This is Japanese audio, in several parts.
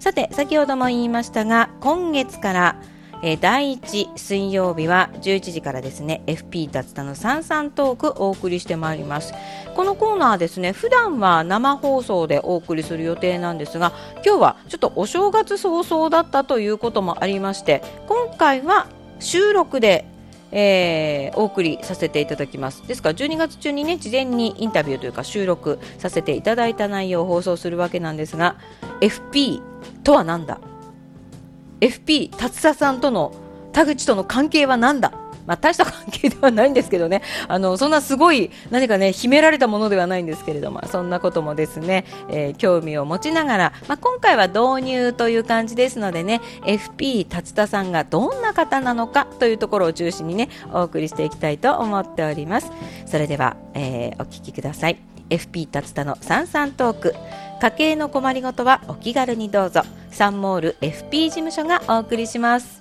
さて先ほども言いましたが今月からえー、第1水曜日は11時からですね FP 脱田の三々トークお送りしてまいります。このコーナーですね普段は生放送でお送りする予定なんですが今日はちょっとお正月早々だったということもありまして今回は収録でえー、お送りさせていただきます。ですから12月中にね事前にインタビューというか収録させていただいた内容を放送するわけなんですが FP とは何だ？FP 達田さんとの田口との関係は何だ？まあ、大した関係ではないんですけどね。あのそんなすごい何かね秘められたものではないんですけれどもそんなこともですね、えー、興味を持ちながら、まあ、今回は導入という感じですのでね FP 達田さんがどんな方なのかというところを中心にねお送りしていきたいと思っております。それでは、えー、お聞きください。FP 達田のさんさんトーク。家計の困りごとはお気軽にどうぞ。サンモール FP 事務所がお送りします。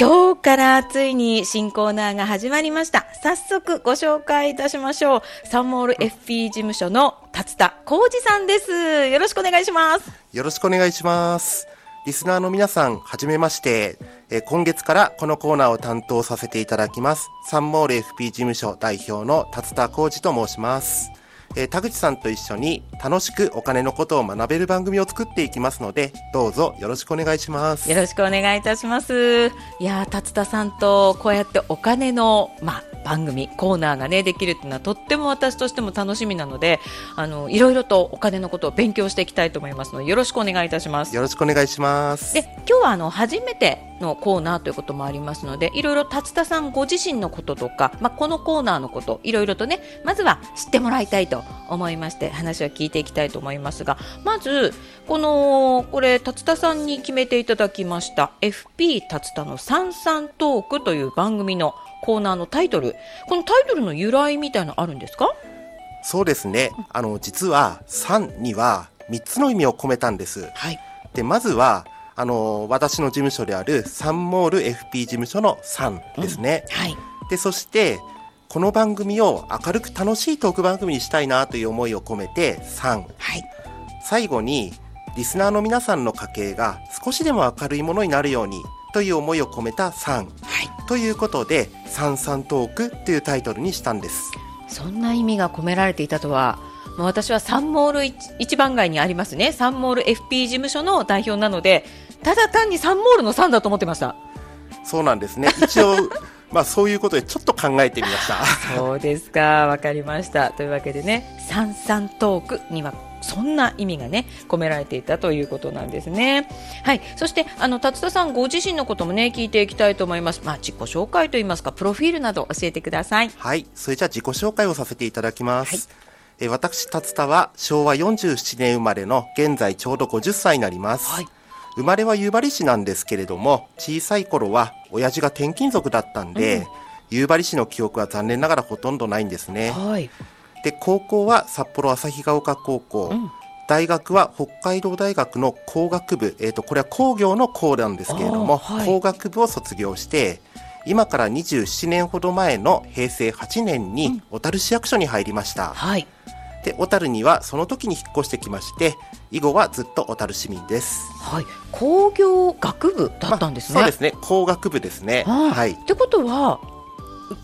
今日からついに新コーナーが始まりました。早速ご紹介いたしましょう。サンモール FP 事務所の達田浩二さんです。よろしくお願いします。よろしくお願いします。リスナーの皆さん、はじめまして、え今月からこのコーナーを担当させていただきます、サンモール FP 事務所代表の達田浩二と申します。えー、田口さんと一緒に楽しくお金のことを学べる番組を作っていきますので、どうぞよろしくお願いします。よろしくお願いいたします。いや達田さんとこうやってお金の、まあ、番組コーナーがねできるっていうのはとっても私としても楽しみなのであのいろいろとお金のことを勉強していきたいと思いますのでよろしくお願いいたします。よろしくお願いします。で今日はあの初めてのコーナーということもありますのでいろいろ達田さんご自身のこととか、まあ、このコーナーのこといろいろとねまずは知ってもらいたいと思いまして話を聞いていきたいと思いますがまずこのこれ達田さんに決めていただきました FP 達田の三々トークという番組のコーナーのタイトル。このタイトルの由来みたいなのあるんですか？そうですね。あの実は3には3つの意味を込めたんです、はい、でまずはあの私の事務所であるサンモール FP 事務所の3ですね、うん、はい、でそしてこの番組を明るく楽しいトーク番組にしたいなという思いを込めて3、はい、最後にリスナーの皆さんの家計が少しでも明るいものになるようにという思いを込めた3、はい、ということで「三々トーク」というタイトルにしたんです。そんな意味が込められていたとは私はサンモール一番街にありますね。サンモール FP 事務所の代表なのでただ単にサンモールの3だと思ってました。そうなんですね。一応 まあそういうことでちょっと考えてみました。そうですか。わかりました。というわけでね三々トークにはそんな意味がね込められていたということなんですね。はい、そしてあの達田さんご自身のこともね聞いていきたいと思います。まあ自己紹介といいますかプロフィールなど教えてください。はい、それじゃあ自己紹介をさせていただきます。はい、え私達田は昭和47年生まれの現在ちょうど50歳になります。はい生まれは夕張市なんですけれども、小さい頃は親父が転勤族だったんで、うん、夕張市の記憶は残念ながらほとんどないんですね。はい、で高校は札幌旭ヶ丘高校、うん、大学は北海道大学の工学部、えーと、これは工業の工なんですけれども、はい、工学部を卒業して今から27年ほど前の平成8年に小樽市役所に入りました、うんはい、で小樽にはその時に引っ越してきまして以後はずっと小樽市民です、はい、工業学部だったんですね、まあ、そうですね。工学部ですね。はい。ってことは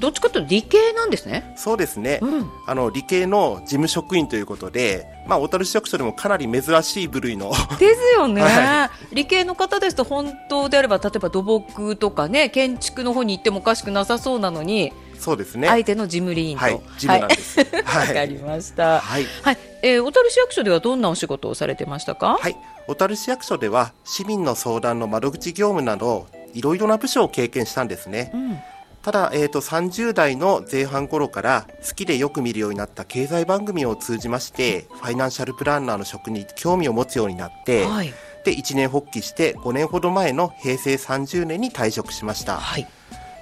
どっちかというと理系なんですね。そうですね。うん、あの理系の事務職員ということで、まあ小樽市役所でもかなり珍しい部類の。ですよね、はい、理系の方ですと本当であれば例えば土木とかね建築の方に行ってもおかしくなさそうなのに。そうですね。相手の事務理員と。はい、事務なんです。わ、はい、かりました。はい。はい。えー、小樽市役所ではどんなお仕事をされてましたか？はい。小樽市役所では市民の相談の窓口業務などいろいろな部署を経験したんですね。うんただ、えーと、30代の前半頃から好きでよく見るようになった経済番組を通じましてファイナンシャルプランナーの職に興味を持つようになって、はい、で一年発起して5年ほど前の平成30年に退職しました。はい。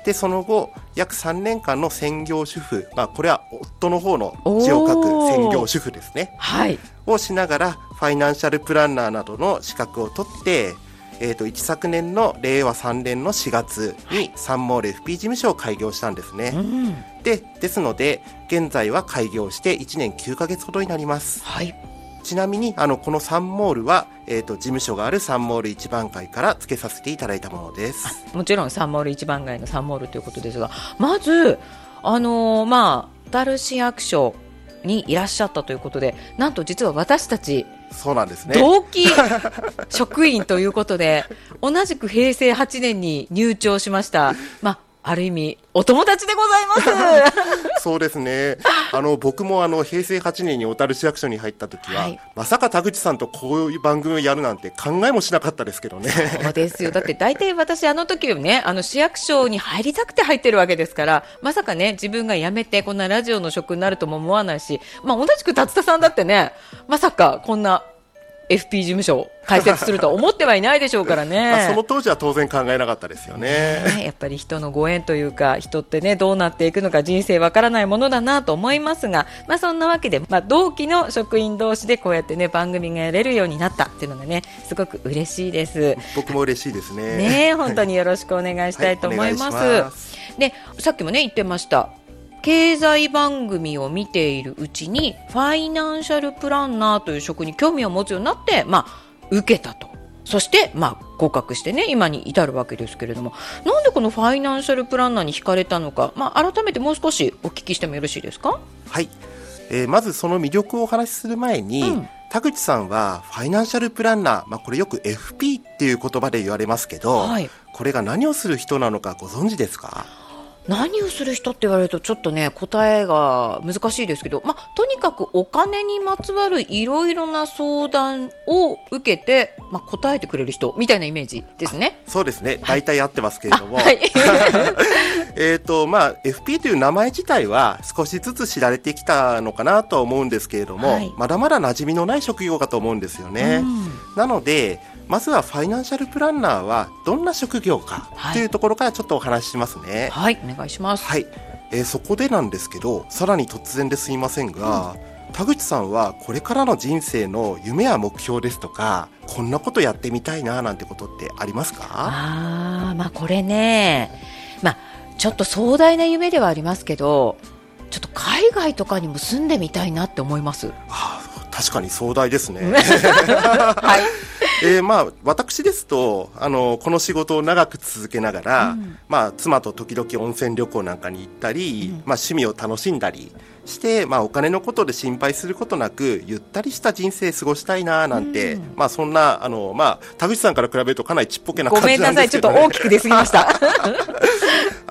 でその後約3年間の専業主婦、まあ、これは夫の方の字を書く専業主婦ですね、はい、をしながらファイナンシャルプランナーなどの資格を取ってえー、と一昨年の令和3年の4月にサンモール FP 事務所を開業したんですね。うん、でですので現在は開業して1年9ヶ月ほどになります。はい。ちなみにあのこのサンモールは、えーと、事務所があるサンモール一番街から付けさせていただいたものです。もちろんサンモール一番街のサンモールということですがまずあのー、まあ小樽市役所にいらっしゃったということでなんと実は私たちそうなんですね。同期職員ということで同じく平成8年に入庁しました、まあ、ある意味、お友達でございます。そうですね。あの、僕もあの、平成8年に小樽市役所に入った時は、はい、まさか田口さんとこういう番組をやるなんて考えもしなかったですけどね。そうですよ。だって大体私あの時ね、あの市役所に入りたくて入ってるわけですから、まさかね、自分が辞めてこんなラジオの職になるとも思わないし、まあ同じく達田さんだってね、まさかこんな FP 事務所を開設すると思ってはいないでしょうからね。その当時は当然考えなかったですよね、ね、やっぱり人のご縁というか人ってねどうなっていくのか人生わからないものだなと思いますが、まあ、そんなわけで、まあ、同期の職員同士でこうやってね番組がやれるようになったっていうのがねすごく嬉しいです。僕も嬉しいですね。ね本当によろしくお願いしたいと思います。はい、ます。でさっきもね言ってました経済番組を見ているうちにファイナンシャルプランナーという職に興味を持つようになって、まあ、受けたと。そして、まあ、合格してね、今に至るわけですけれども、なんでこのファイナンシャルプランナーに惹かれたのか、まあ、改めてもう少しお聞きしてもよろしいですか？はい。えー、まずその魅力をお話しする前に、うん、田口さんはファイナンシャルプランナー、まあ、これよく FP っていう言葉で言われますけど、はい、これが何をする人なのかご存知ですか？何をする人って言われるとちょっとね答えが難しいですけど、まあ、とにかくお金にまつわるいろいろな相談を受けて、まあ、答えてくれる人みたいなイメージですね。そうですね。大体合ってますけれども、はい、えっとまあ FP という名前自体は少しずつ知られてきたのかなとは思うんですけれども、はい、まだまだ馴染みのない職業かと思うんですよね。なのでまずはファイナンシャルプランナーはどんな職業かというところからちょっとお話ししますね。はい、お願いします。はい、えー、そこでなんですけど、さらに突然ですいませんが、うん、田口さんはこれからの人生の夢や目標ですとか、こんなことやってみたいななんてことってありますか？ああ、まあこれね、まあちょっと壮大な夢ではありますけど、ちょっと海外とかにも住んでみたいなって思います。あ確かに壮大ですね。はい。えー、まあ私ですとあのこの仕事を長く続けながら、うん、まあ妻と時々温泉旅行なんかに行ったり、うん、まあ趣味を楽しんだりして、まあお金のことで心配することなくゆったりした人生過ごしたいななんて、うん、まあそんなあのまあ田口さんから比べるとかなりちっぽけな感じなんですけど、ね、ごめんなさいちょっと大きく出すぎました。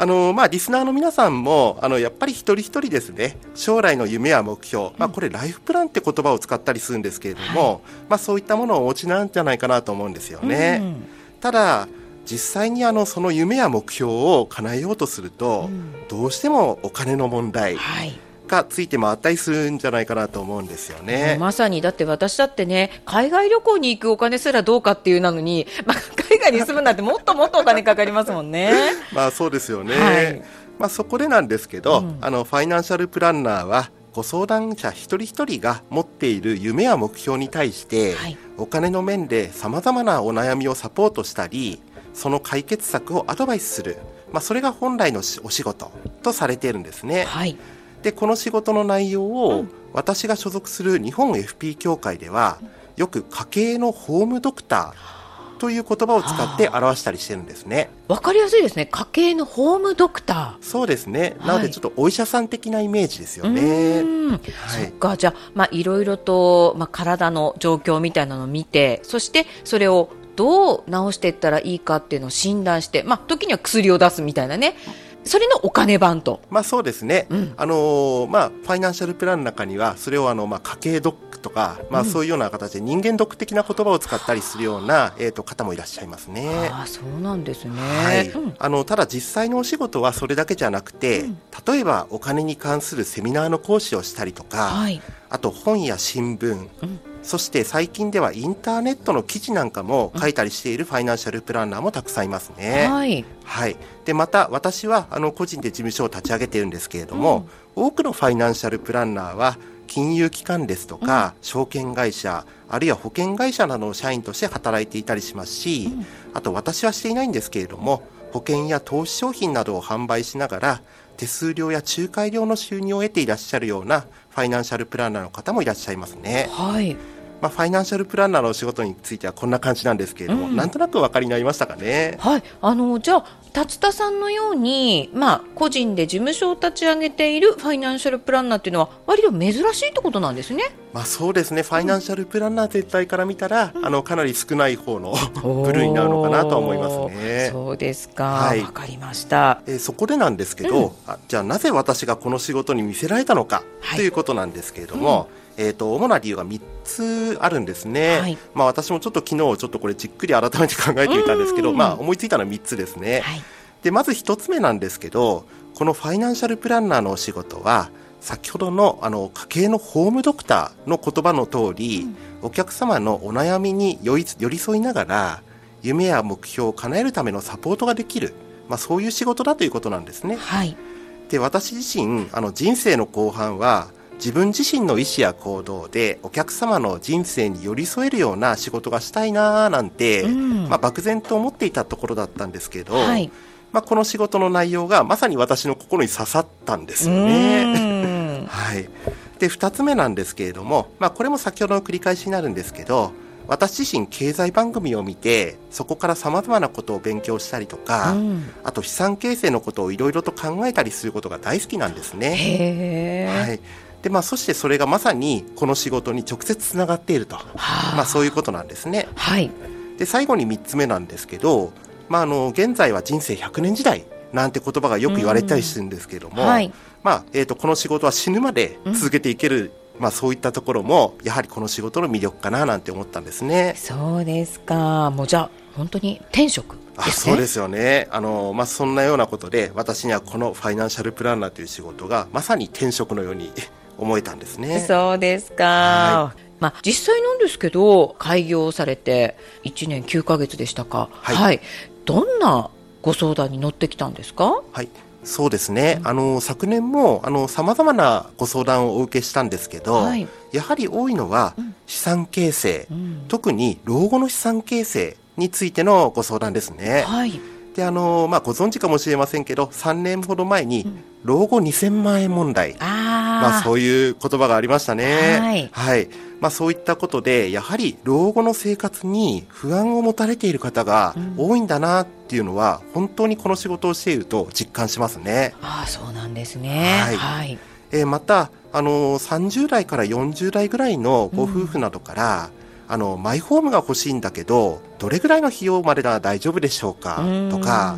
あのまあリスナーの皆さんもあのやっぱり一人一人ですね将来の夢や目標、まあこれライフプランって言葉を使ったりするんですけれども、はい、まあそういったものをお持ちなんじゃないかなと思うんですよね。うん、ただ実際にあのその夢や目標を叶えようとすると、うん、どうしてもお金の問題、はいがついて回ったりするんじゃないかなと思うんですよね。まさにだって私だってね海外旅行に行くお金すらどうかっていうなのに、まあ、海外に住むんだってもっともっとお金かかりますもんね。まあそうですよね。はい、まあそこでなんですけど、うん、あのファイナンシャルプランナーはご相談者一人一人が持っている夢や目標に対して、はい、お金の面でさまざまなお悩みをサポートしたりその解決策をアドバイスする、まあ、それが本来のお仕事とされているんですね。はい、でこの仕事の内容を、私が所属する日本 FP 協会ではよく家計のホームドクターという言葉を使って表したりしてるんですね。わかりやすいですね。家計のホームドクター。そうですね。なのでちょっとお医者さん的なイメージですよね。はい、そっか。じゃあ、まあいろいろと、まあ体の状況みたいなのを見て、そしてそれをどう治していったらいいかっていうのを診断して、まあ時には薬を出すみたいなね。それのお金版と。まあそうですね。うん、あのー、まあファイナンシャルプランの中にはそれをあのまあ家計ドックとか、まあそういうような形で人間ドック的な言葉を使ったりするような、えっ、ー、と方もいらっしゃいますね。あそうなんですね。はい。うん、あのただ実際のお仕事はそれだけじゃなくて、うん、例えばお金に関するセミナーの講師をしたりとか、はい、あと本や新聞。そして最近ではインターネットの記事なんかも書いたりしているファイナンシャルプランナーもたくさんいますね。はい。はい。で、また私はあの個人で事務所を立ち上げているんですけれども、うん、多くのファイナンシャルプランナーは金融機関ですとか、うん、証券会社、あるいは保険会社などの社員として働いていたりしますし、うん、あと私はしていないんですけれども、保険や投資商品などを販売しながら、手数料や仲介料の収入を得ていらっしゃるようなファイナンシャルプランナーの方もいらっしゃいますね。はい。まあ、ファイナンシャルプランナーのお仕事についてはこんな感じなんですけれども、うん、なんとなくお分かりになりましたかね？はい。あの、じゃあ、達田さんのように、まあ、個人で事務所を立ち上げているファイナンシャルプランナーっていうのは、割と珍しいってことなんですね。まあ、そうですね。ファイナンシャルプランナー全体から見たら、うん、あの、かなり少ない方の部類になるのかなと思いますね。そうですか。はい。わかりました。えー、そこでなんですけど、うん、あじゃあなぜ私がこの仕事に見せられたのか、はい、ということなんですけれども、うんえーと、主な理由が3つあるんですね、はい、まあ、私もちょっと昨日ちょっとこれじっくり改めて考えてみたんですけど、まあ、思いついたのは3つですね、はい、でまず1つ目なんですけどこのファイナンシャルプランナーのお仕事は先ほどのあの家計のホームドクターの言葉の通り、うん、お客様のお悩みに寄り添いながら夢や目標を叶えるためのサポートができる、まあ、そういう仕事だということなんですね。はい、で私自身あの人生の後半は自分自身の意思や行動でお客様の人生に寄り添えるような仕事がしたいなーなんて、うん、まあ、漠然と思っていたところだったんですけど、はい、まあ、この仕事の内容がまさに私の心に刺さったんですよね。はい、で2つ目なんですけれども、まあ、これも先ほどの繰り返しになるんですけど私自身経済番組を見てそこからさまざまなことを勉強したりとか、うん、あと資産形成のことをいろいろと考えたりすることが大好きなんですね。はいでまあ、そしてそれがまさにこの仕事に直接つながっていると、まあ、そういうことなんですね。はい、で最後に3つ目なんですけど、まあ、あの現在は人生100年時代なんて言葉がよく言われたりするんですけれども、はい、まあえーと、この仕事は死ぬまで続けていける、うん、まあ、そういったところもやはりこの仕事の魅力かななんて思ったんですね。そうですか。もうじゃあ本当に転職あそうですよね。あの、まあ、そんなようなことで私にはこのファイナンシャルプランナーという仕事がまさに転職のように思えたんですね。そうですか。はい、まあ、実際なんですけど開業されて1年9か月でしたか、はい、はい、どんなご相談に乗ってきたんですか？はい。そうですね、うん、あの昨年もさまざまなご相談をお受けしたんですけど、はい、やはり多いのは資産形成、うん、特に老後の資産形成についてのご相談ですね。はいであのまあ、ご存知かもしれませんけど3年ほど前に老後2000万円問題、うん、まあ、そういう言葉がありましたね。はい、はい。まあ、そういったことでやはり老後の生活に不安を持たれている方が多いんだなっていうのは、うん、本当にこの仕事をしていると実感しますね。あそうなんですね、はい。はい、えー、またあの30代から40代ぐらいのご夫婦などから、うんあのマイホームが欲しいんだけどどれぐらいの費用までなら大丈夫でしょうか？とか。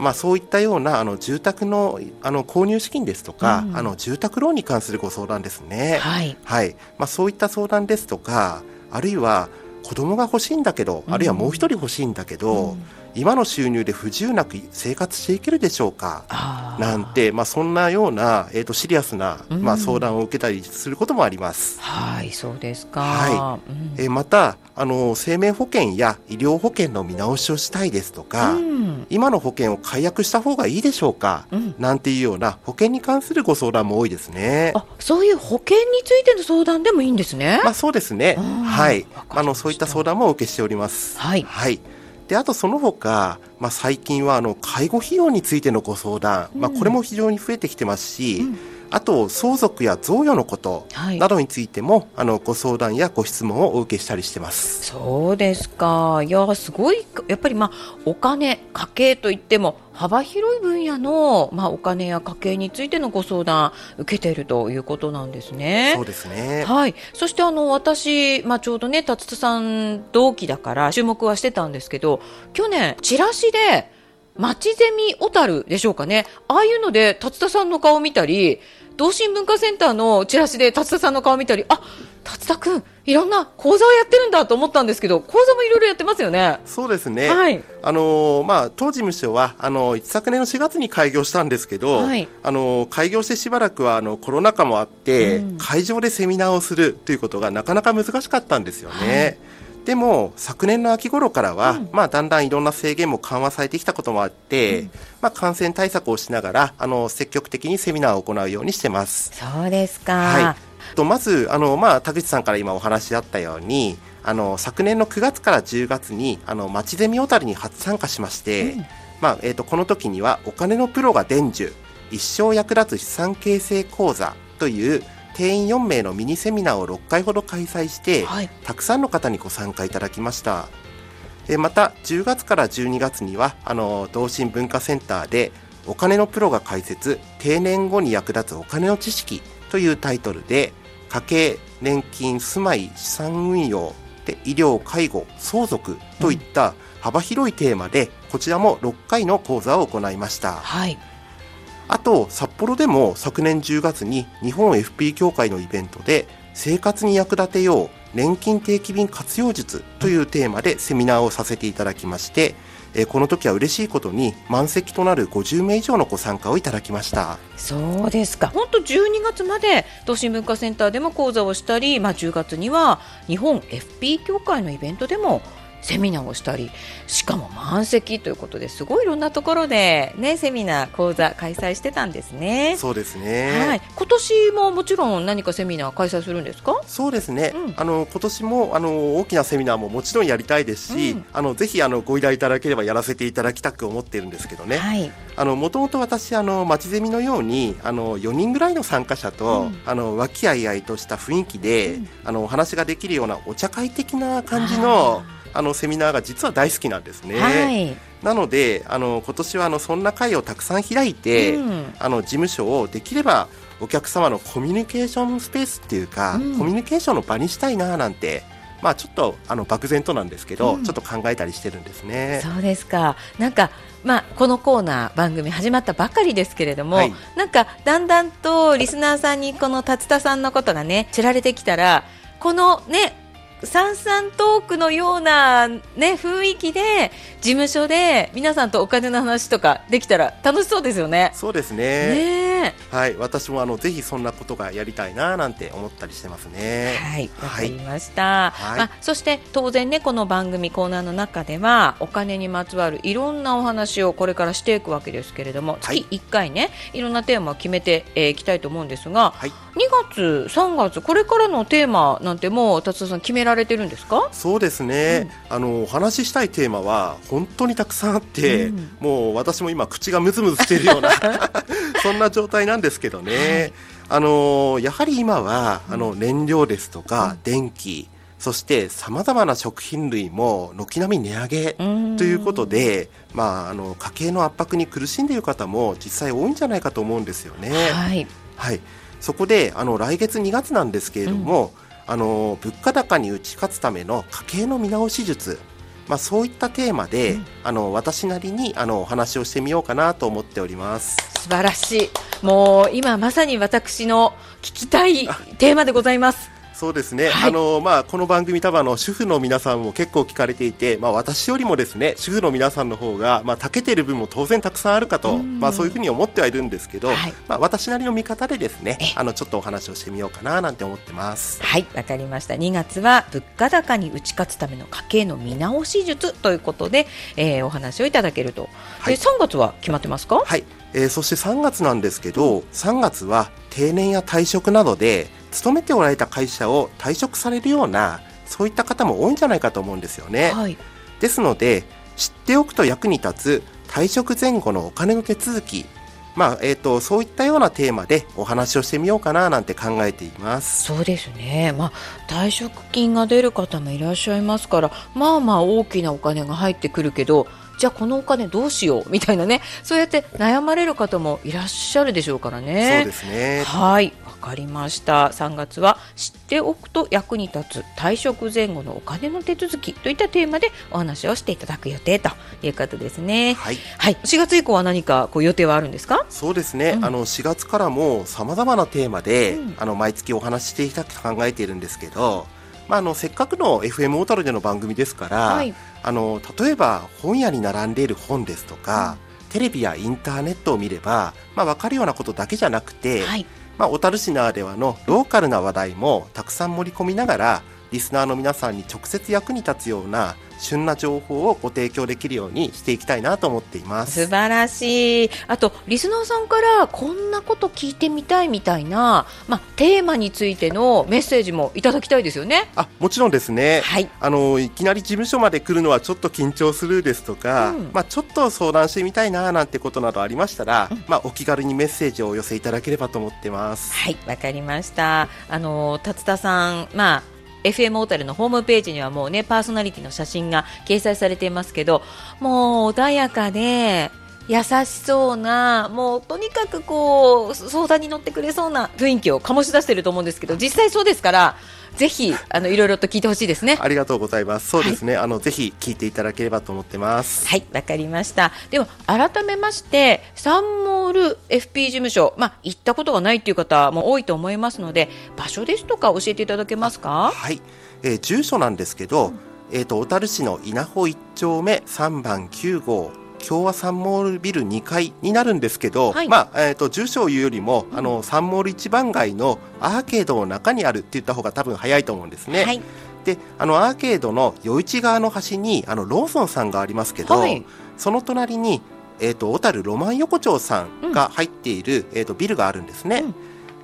まあ、そういったようなあの住宅のあの購入資金ですとか、うん、あの住宅ローンに関するご相談ですね、はい、はい、まあ、そういった相談ですとかあるいは子供が欲しいんだけど、あるいはもう一人欲しいんだけど、うん、今の収入で不自由なく生活していけるでしょうか？なんて、まあ、そんなような、えーと、シリアスな、まあ、相談を受けたりすることもあります。はいそうですか、はい。えー、またあの生命保険や医療保険の見直しをしたいですとか、うん、今の保険を解約した方がいいでしょうか、うん、なんていうような保険に関するご相談も多いですね。あそういう保険についての相談でもいいんですね。まあ、そうですね、はい、あのそういった相談もお受けしております。はい、はいであとその他、まあ、最近はあの介護費用についてのご相談、うん、まあ、これも非常に増えてきてますし、うん、あと相続や贈与のことなどについても、はい、あのご相談やご質問をお受けしたりしてますそうですかいやすごいやっぱりまあお金家計といっても幅広い分野の、まあ、お金や家計についてのご相談受けているということなんですね。そうですね。はい。そしてあの私、まあ、ちょうどね達田さん同期だから注目はしてたんですけど去年チラシで町ゼミ小樽でしょうかね。ああいうので達田さんの顔見たり同心文化センターのチラシで達田さんの顔見たりあ達田君いろんな講座をやってるんだと思ったんですけど講座もいろいろやってますよね。そうですね。はい。あのー、まあ当事務所はあのー、昨年の4月に開業したんですけど、はい、あのー、開業してしばらくはあのコロナ禍もあって、うん、会場でセミナーをするということがなかなか難しかったんですよね。はいでも昨年の秋頃からは、うん、まあ、だんだんいろんな制限も緩和されてきたこともあって、うん、まあ、感染対策をしながらあの積極的にセミナーを行うようにしてます。そうですか、はい。とまずあの、まあ、田口さんから今お話あったようにあの昨年の9月から10月にあの町ゼミ小樽に初参加しまして、うん、まあえーと、この時にはお金のプロが伝授一生役立つ資産形成講座という定員4名のミニセミナーを6回ほど開催して、はい、たくさんの方にご参加いただきました。また10月から12月にはあの同心文化センターでお金のプロが解説定年後に役立つお金の知識というタイトルで家計年金住まい資産運用で医療介護相続といった幅広いテーマでこちらも6回の講座を行いました、はい、あと札幌でも昨年10月に日本 FP 協会のイベントで生活に役立てよう年金定期便活用術というテーマでセミナーをさせていただきまして、えこの時は嬉しいことに満席となる50名以上のご参加をいただきました。そうですか。本当12月まで都心文化センターでも講座をしたり、まあ、10月には日本 FP 協会のイベントでもセミナーをしたりしかも満席ということですごいいろんなところで、ね、セミナー講座開催してたんですね。そうですね、はい、今年ももちろん何かセミナー開催するんですか？そうですね、うん、あの今年もあの大きなセミナーももちろんやりたいですし、うん、あのぜひあのご依頼いただければやらせていただきたく思っているんですけどね、もともと私あの町ゼミのようにあの4人ぐらいの参加者と、うん、あの和気あいあいとした雰囲気で、あのお話ができるようなお茶会的な感じのあのセミナーが実は大好きなんですね。はい、なのであの今年はあのそんな会をたくさん開いて、うん、あの事務所をできればお客様のコミュニケーションスペースっていうか、うん、コミュニケーションの場にしたいななんてまあちょっとあの漠然となんですけど、うん、ちょっと考えたりしてるんですね。そうですか。なんかまあこのコーナー番組始まったばかりですけれども、はい、なんかだんだんとリスナーさんにこの達田さんのことがね知られてきたら、このねさんさんトークのような、ね、雰囲気で事務所で皆さんとお金の話とかできたら楽しそうですよね。そうですね。ねはい、私もあのぜひそんなことがやりたいななんて思ったりしてますね。はい、わかりました。はい、まあそして当然ねこの番組コーナーの中ではお金にまつわるいろんなお話をこれからしていくわけですけれども、月1回ねいろんなテーマを決めてい、えー、きたいと思うんですが、はい、2月3月これからのテーマなんてもう達田さん決められてるんですか？そうですね、うん、あのお話ししたいテーマは本当にたくさんあって、うん、もう私も今口がムズムズしているような そんな状態なんですけどね、はい、あのやはり今はあの燃料ですとか、電気そしてさまざまな食品類も軒並み値上げということで、まあ、あの家計の圧迫に苦しんでいる方も実際多いんじゃないかと思うんですよね。はい、はい、そこであの来月2月なんですけれども、うん。あの物価高に打ち勝つための家計の見直し術まあ、そういったテーマで、うん、あの私なりにあのお話をしてみようかなと思っております。素晴らしい。もう今まさに私の聞きたいテーマでございますそうですね、はい、あのまあ、この番組、多分あの主婦の皆さんも結構聞かれていて、まあ、私よりもですね主婦の皆さんの方がまあ長けている分も当然たくさんあるかと、まあ、そういうふうに思ってはいるんですけど、はい、まあ、私なりの見方でですねあのちょっとお話をしてみようかななんて思ってます。はいわかりました。2月は物価高に打ち勝つための家計の見直し術ということで、えー、お話をいただけると、はい、3月は決まってますか？はいえー、そして3月なんですけど、3月は定年や退職などで勤めておられた会社を退職されるようなそういった方も多いんじゃないかと思うんですよね。はい、ですので知っておくと役に立つ退職前後のお金の手続きまあえーと、そういったようなテーマでお話をしてみようかななんて考えています。そうですね、まあ、退職金が出る方もいらっしゃいますからまあまあ大きなお金が入ってくるけどじゃあこのお金どうしようみたいなねそうやって悩まれる方もいらっしゃるでしょうからね。そうですね。はいかりました。3月は知っておくと役に立つ退職前後のお金の手続きといったテーマでお話をしていただく予定ということですね。はい、はい、4月以降は何かこう予定はあるんですか？そうですね、うん、あの4月からもさまざまなテーマで、うん、あの毎月お話ししていきたく考えているんですけどまあ、あのせっかくの FM 小樽での番組ですから、はい、あの例えば本屋に並んでいる本ですとか、うん、テレビやインターネットを見れば、まあ、分かるようなことだけじゃなくて、はい、まあ、小樽市ならではのローカルな話題もたくさん盛り込みながらリスナーの皆さんに直接役に立つような旬な情報をご提供できるようにしていきたいなと思っています。素晴らしい。あとリスナーさんからこんなこと聞いてみたいみたいな、まあ、テーマについてのメッセージもいただきたいですよね。あもちろんですね、はい、あのいきなり事務所まで来るのはちょっと緊張するですとか、うん、まあ、ちょっと相談してみたいななんてことなどありましたら、うん、まあ、お気軽にメッセージをお寄せいただければと思ってます。はいわかりました。あの達田さんまあ FM 小樽のホームページにはもうねパーソナリティの写真が掲載されていますけどもう穏やかで優しそうなもうとにかくこう相談に乗ってくれそうな雰囲気を醸し出していると思うんですけど実際そうですからぜひあのいろいろと聞いてほしいですね。ありがとうございます。そうですね。はい、あのぜひ聞いていただければと思ってます。はい、わかりました。では改めましてサンモール FP 事務所、まあ行ったことがないっていう方も多いと思いますので、場所ですとか教えていただけますか？はい、えー、住所なんですけど、うん、えっ、ー、と小樽市の稲穂一丁目三番9号。共和サンモールビル2階になるんですけど、はい、まあえーと、住所を言うよりも、うん、あのサンモール一番街のアーケードの中にあるって言った方が多分早いと思うんですね。はい、であのアーケードの余市側の端にあのローソンさんがありますけど、はい、その隣に、えーと、小樽ロマン横丁さんが入っている、うん、えーと、ビルがあるんですね。うん。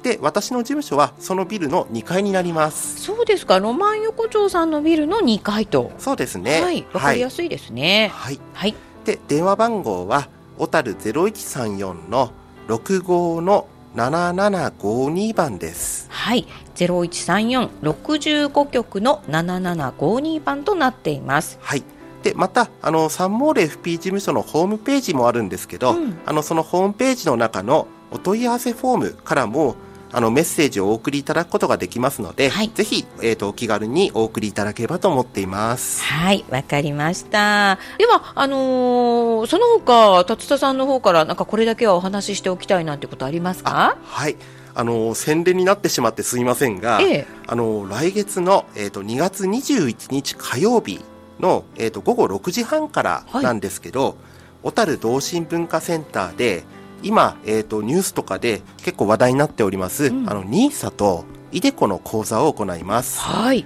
で私の事務所はそのビルの2階になります。そうですか。ロマン横丁さんのビルの2階と。そうですね。はい。わかりやすいですね。はい、はいで電話番号は小樽0134の65の7752番です。はい、0134-65局の7752番となっています。はい。でまたあのサンモール FP 事務所のホームページもあるんですけど、うん、あのそのホームページの中のお問い合わせフォームからもあのメッセージをお送りいただくことができますので、はい、ぜひ、えーと、お気軽にお送りいただければと思っています。はいわかりました。ではあのー、その他達田さんの方からなんかこれだけはお話ししておきたいなんてことありますか？はい。あの宣伝になってしまってすみませんが、ええ、あの来月の、えーと、2月21日火曜日の、えーと、午後6時半からなんですけど、はい、小樽同心文化センターで今、えーと、ニュースとかで結構話題になっております、うん、あの NISA と iDeCo の講座を行います。はい。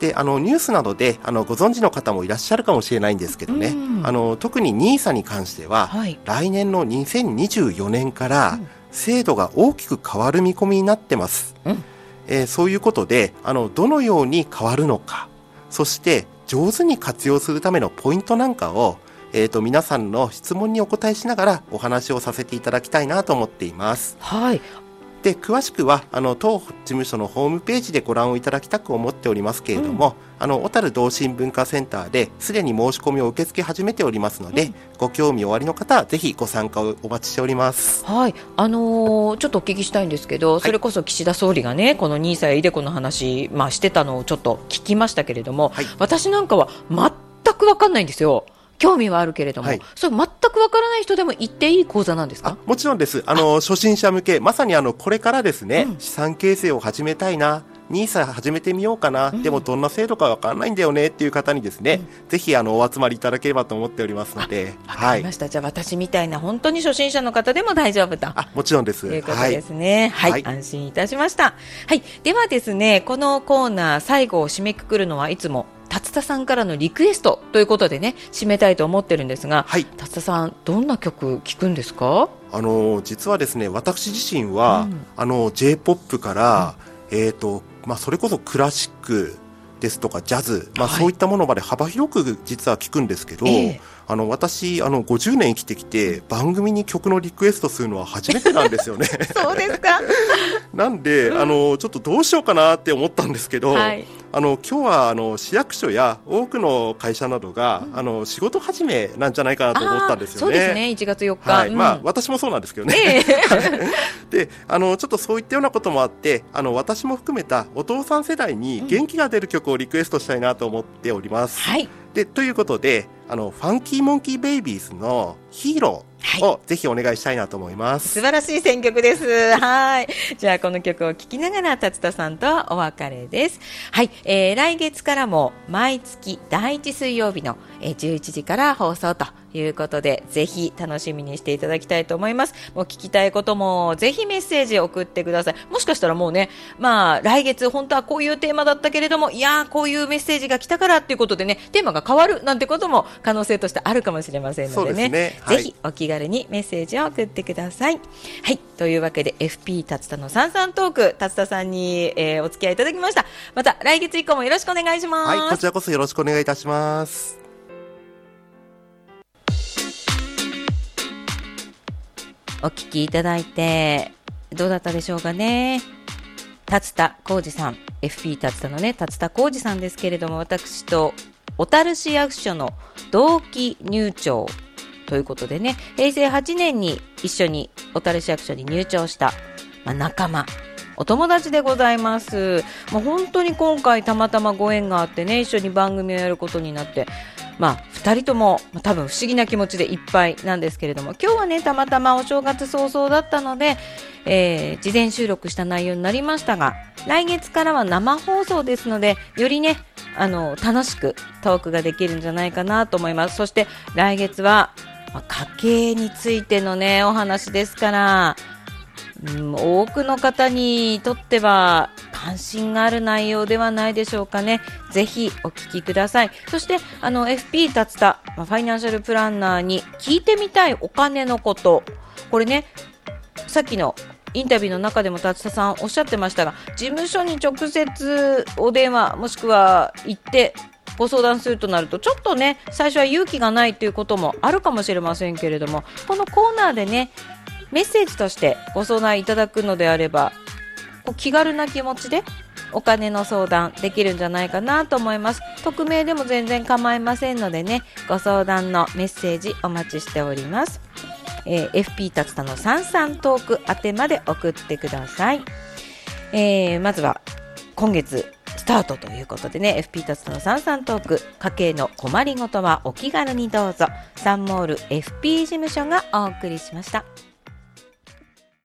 であのニュースなどであのご存知の方もいらっしゃるかもしれないんですけどね、うん、あの特に NISA に関しては、はい、来年の2024年から制度が大きく変わる見込みになってます、うん、えー、そういうことであのどのように変わるのかそして上手に活用するためのポイントなんかをえっ、ー、と、皆さんの質問にお答えしながらお話をさせていただきたいなと思っています。はい。で詳しくはあの当事務所のホームページでご覧をいただきたく思っておりますけれども、うん、あの小樽同心文化センターですでに申し込みを受け付け始めておりますので、うん、ご興味おありの方はぜひご参加をお待ちしておりますはいあのー、ちょっとお聞きしたいんですけど、それこそ岸田総理がねこの2歳イデコの話、まあ、してたのをちょっと聞きましたけれども、はい、私なんかは全く分かんないんですよ。興味はあるけれども、はい、それ全くわからない人でも行っていい講座なんですか？もちろんです。あの、初心者向け、まさにあの、これからですね、うん、資産形成を始めたいな、ニーサ始めてみようかな、うん、でもどんな制度かわかんないんだよねっていう方にですね、うん、ぜひあのお集まりいただければと思っておりますので、はい、じゃあ私みたいな本当に初心者の方でも大丈夫と。あ、もちろんです。ということですね、はい。はい、安心いたしました。はい、ではですね、このコーナー最後を締めくくるのはいつも達田さんからのリクエストということでね締めたいと思ってるんですが、はい、達田さんどんな曲聴くんですか？あの実はですね私自身は、うん、あの J-POP から、うん、えっ、ー、とまあそれこそクラシックですとかジャズ、まあ、そういったものまで幅広く実は聞くんですけど、はいえ。ー、あの私あの50年生きてきて番組に曲のリクエストするのは初めてなんですよね。そうですか？なんで、うん、あのちょっとどうしようかなって思ったんですけど、はい、あの今日はあの市役所や多くの会社などが、うん、あの仕事始めなんじゃないかなと思ったんですよね。そうですね。1月4日、はい、うん、まあ私もそうなんですけどね。えー、であのちょっとそういったようなこともあってあの私も含めたお父さん世代に元気が出る曲をリクエストしたいなと思っております。はい。でということであのファンキーモンキーベイビーズのヒーローをぜひお願いしたいなと思います、素晴らしい選曲です。はい。じゃあこの曲を聴きながら達田さんとはお別れです。はい、えー、来月からも毎月第1水曜日のえー、11時から放送ということで、ぜひ楽しみにしていただきたいと思います。もう聞きたいことも、ぜひメッセージ送ってください。もしかしたらもうね、まあ、来月本当はこういうテーマだったけれども、いやこういうメッセージが来たからっていうことでね、テーマが変わるなんてことも可能性としてあるかもしれませんのでね、でねはい、ぜひお気軽にメッセージを送ってください。はい、というわけで FP 達田のさんさんトーク、達田さんに、えー、お付き合いいただきました。また来月以降もよろしくお願いします。はい、こちらこそよろしくお願いいたします。お聞きいただいて、どうだったでしょうかね。達田浩二さん、FP 達田のね、達田浩二さんですけれども、私と小樽市役所の同期入庁ということでね、平成8年に一緒に小樽市役所に入庁した、まあ、仲間、お友達でございます。もう本当に今回たまたまご縁があってね、一緒に番組をやることになって、まあ、2人とも、まあ、多分不思議な気持ちでいっぱいなんですけれども、今日はね、たまたまお正月早々だったので、えー、事前収録した内容になりましたが、来月からは生放送ですので、よりね、あの、楽しくトークができるんじゃないかなと思います。そして来月は、ま、家計についてのね、お話ですから、うん、多くの方にとっては関心がある内容ではないでしょうかね。ぜひお聞きください。そして、あの、FP 達田、ファイナンシャルプランナーに聞いてみたいお金のこと。これね、さっきのインタビューの中でも達田さんおっしゃってましたが、事務所に直接お電話、もしくは行ってご相談するとなるとちょっとね最初は勇気がないということもあるかもしれませんけれどもこのコーナーでねメッセージとしてご相談いただくのであればこう気軽な気持ちでお金の相談できるんじゃないかなと思います。匿名でも全然構いませんのでねご相談のメッセージお待ちしております、えー、FP 達田のさんさんトーク宛てまで送ってください、えー、まずは今月スタートということでね FP 達田のさんさんトーク家計の困りごとはお気軽にどうぞ。サンモール FP 事務所がお送りしました。